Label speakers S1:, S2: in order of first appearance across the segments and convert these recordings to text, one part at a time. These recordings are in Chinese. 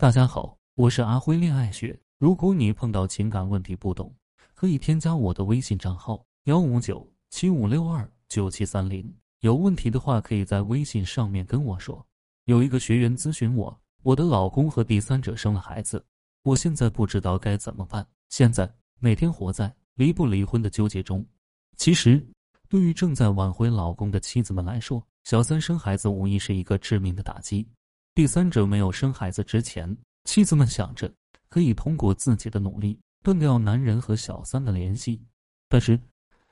S1: 大家好，我是阿辉恋爱学。如果你碰到情感问题不懂，可以添加我的微信账号幺五九七五六二九七三零。有问题的话，可以在微信上面跟我说。有一个学员咨询我，我的老公和第三者生了孩子，我现在不知道该怎么办。现在每天活在离不离婚的纠结中。其实，对于正在挽回老公的妻子们来说，小三生孩子无疑是一个致命的打击。第三者没有生孩子之前，妻子们想着可以通过自己的努力断掉男人和小三的联系。但是，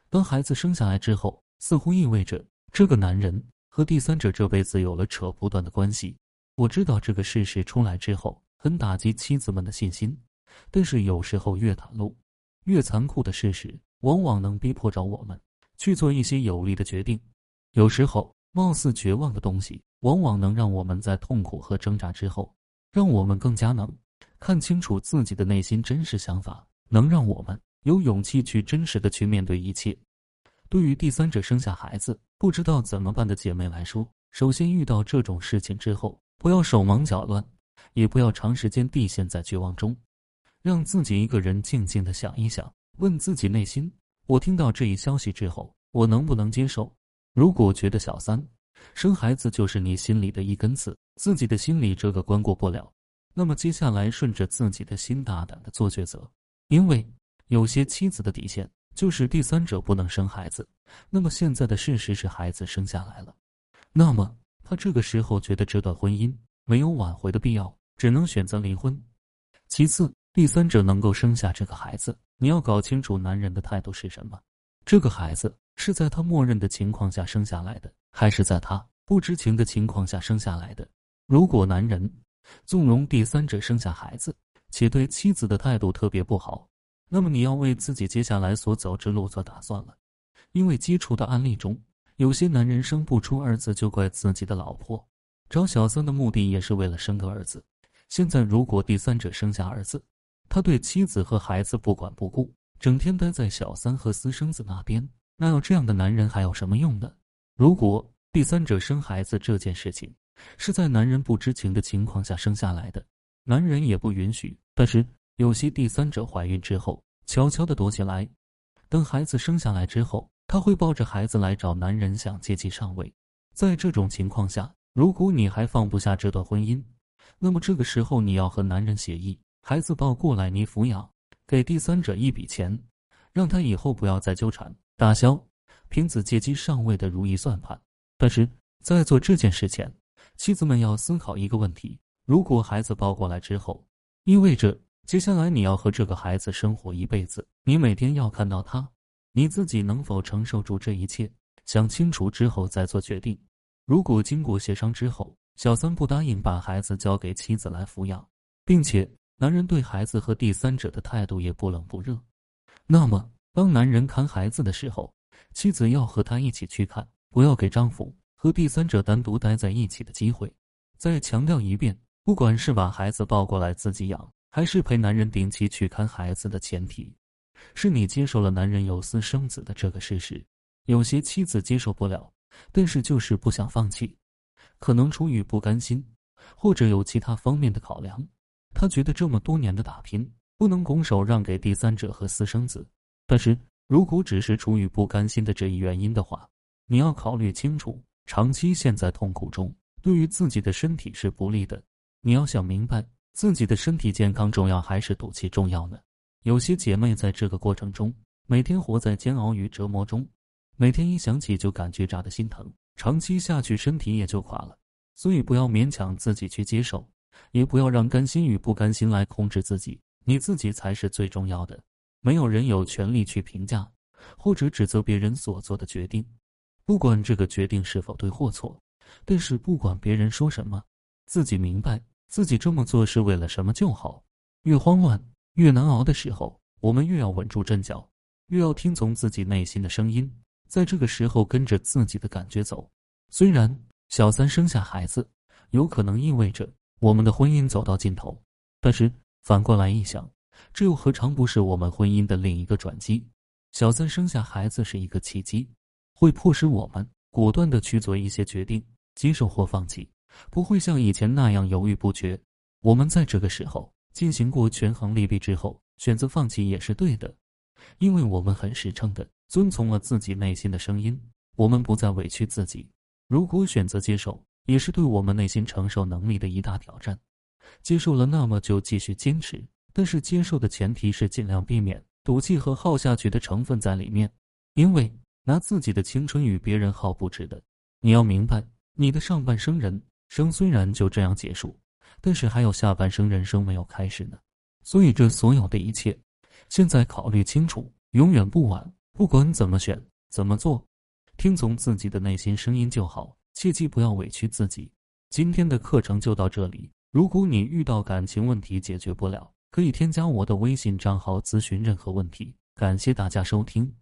S1: 当孩子生下来之后，似乎意味着这个男人和第三者这辈子有了扯不断的关系。我知道这个事实出来之后很打击妻子们的信心，但是有时候越袒露越残酷的事实，往往能逼迫着我们去做一些有利的决定。有时候，貌似绝望的东西。往往能让我们在痛苦和挣扎之后，让我们更加能看清楚自己的内心真实想法，能让我们有勇气去真实的去面对一切。对于第三者生下孩子不知道怎么办的姐妹来说，首先遇到这种事情之后，不要手忙脚乱，也不要长时间地陷在绝望中，让自己一个人静静的想一想，问自己内心：我听到这一消息之后，我能不能接受？如果觉得小三。生孩子就是你心里的一根刺，自己的心里这个关过不了，那么接下来顺着自己的心大胆的做抉择。因为有些妻子的底线就是第三者不能生孩子，那么现在的事实是孩子生下来了，那么他这个时候觉得这段婚姻没有挽回的必要，只能选择离婚。其次，第三者能够生下这个孩子，你要搞清楚男人的态度是什么，这个孩子是在他默认的情况下生下来的。还是在他不知情的情况下生下来的。如果男人纵容第三者生下孩子，且对妻子的态度特别不好，那么你要为自己接下来所走之路做打算了。因为接触的案例中，有些男人生不出儿子就怪自己的老婆，找小三的目的也是为了生个儿子。现在如果第三者生下儿子，他对妻子和孩子不管不顾，整天待在小三和私生子那边，那要这样的男人还有什么用呢？如果第三者生孩子这件事情是在男人不知情的情况下生下来的，男人也不允许。但是有些第三者怀孕之后，悄悄的躲起来，等孩子生下来之后，他会抱着孩子来找男人想借机上位。在这种情况下，如果你还放不下这段婚姻，那么这个时候你要和男人协议，孩子抱过来你抚养，给第三者一笔钱，让他以后不要再纠缠，打消。凭子借机上位的如意算盘，但是在做这件事前，妻子们要思考一个问题：如果孩子抱过来之后，意味着接下来你要和这个孩子生活一辈子，你每天要看到他，你自己能否承受住这一切？想清楚之后再做决定。如果经过协商之后，小三不答应把孩子交给妻子来抚养，并且男人对孩子和第三者的态度也不冷不热，那么当男人看孩子的时候，妻子要和他一起去看，不要给丈夫和第三者单独待在一起的机会。再强调一遍，不管是把孩子抱过来自己养，还是陪男人定期去看孩子的前提，是你接受了男人有私生子的这个事实。有些妻子接受不了，但是就是不想放弃，可能出于不甘心，或者有其他方面的考量。他觉得这么多年的打拼不能拱手让给第三者和私生子，但是。如果只是出于不甘心的这一原因的话，你要考虑清楚，长期陷在痛苦中，对于自己的身体是不利的。你要想明白，自己的身体健康重要还是赌气重要呢？有些姐妹在这个过程中，每天活在煎熬与折磨中，每天一想起就感觉扎的心疼，长期下去身体也就垮了。所以不要勉强自己去接受，也不要让甘心与不甘心来控制自己，你自己才是最重要的。没有人有权利去评价或者指责别人所做的决定，不管这个决定是否对或错。但是不管别人说什么，自己明白自己这么做是为了什么就好。越慌乱越难熬的时候，我们越要稳住阵脚，越要听从自己内心的声音，在这个时候跟着自己的感觉走。虽然小三生下孩子有可能意味着我们的婚姻走到尽头，但是反过来一想。这又何尝不是我们婚姻的另一个转机？小三生下孩子是一个契机，会迫使我们果断的去做一些决定，接受或放弃，不会像以前那样犹豫不决。我们在这个时候进行过权衡利弊之后，选择放弃也是对的，因为我们很实诚的遵从了自己内心的声音，我们不再委屈自己。如果选择接受，也是对我们内心承受能力的一大挑战。接受了，那么就继续坚持，但是接受的前提是尽量避免赌气和耗下去的成分在里面，因为拿自己的青春与别人耗不值得。你要明白，你的上半生人生虽然就这样结束。但是还有下半生人生没有开始呢，所以这所有的一切，现在考虑清楚，永远不晚。不管怎么选，怎么做，听从自己的内心声音就好，切记不要委屈自己。今天的课程就到这里，如果你遇到感情问题解决不了，可以添加我的微信账号咨询任何问题。感谢大家收听。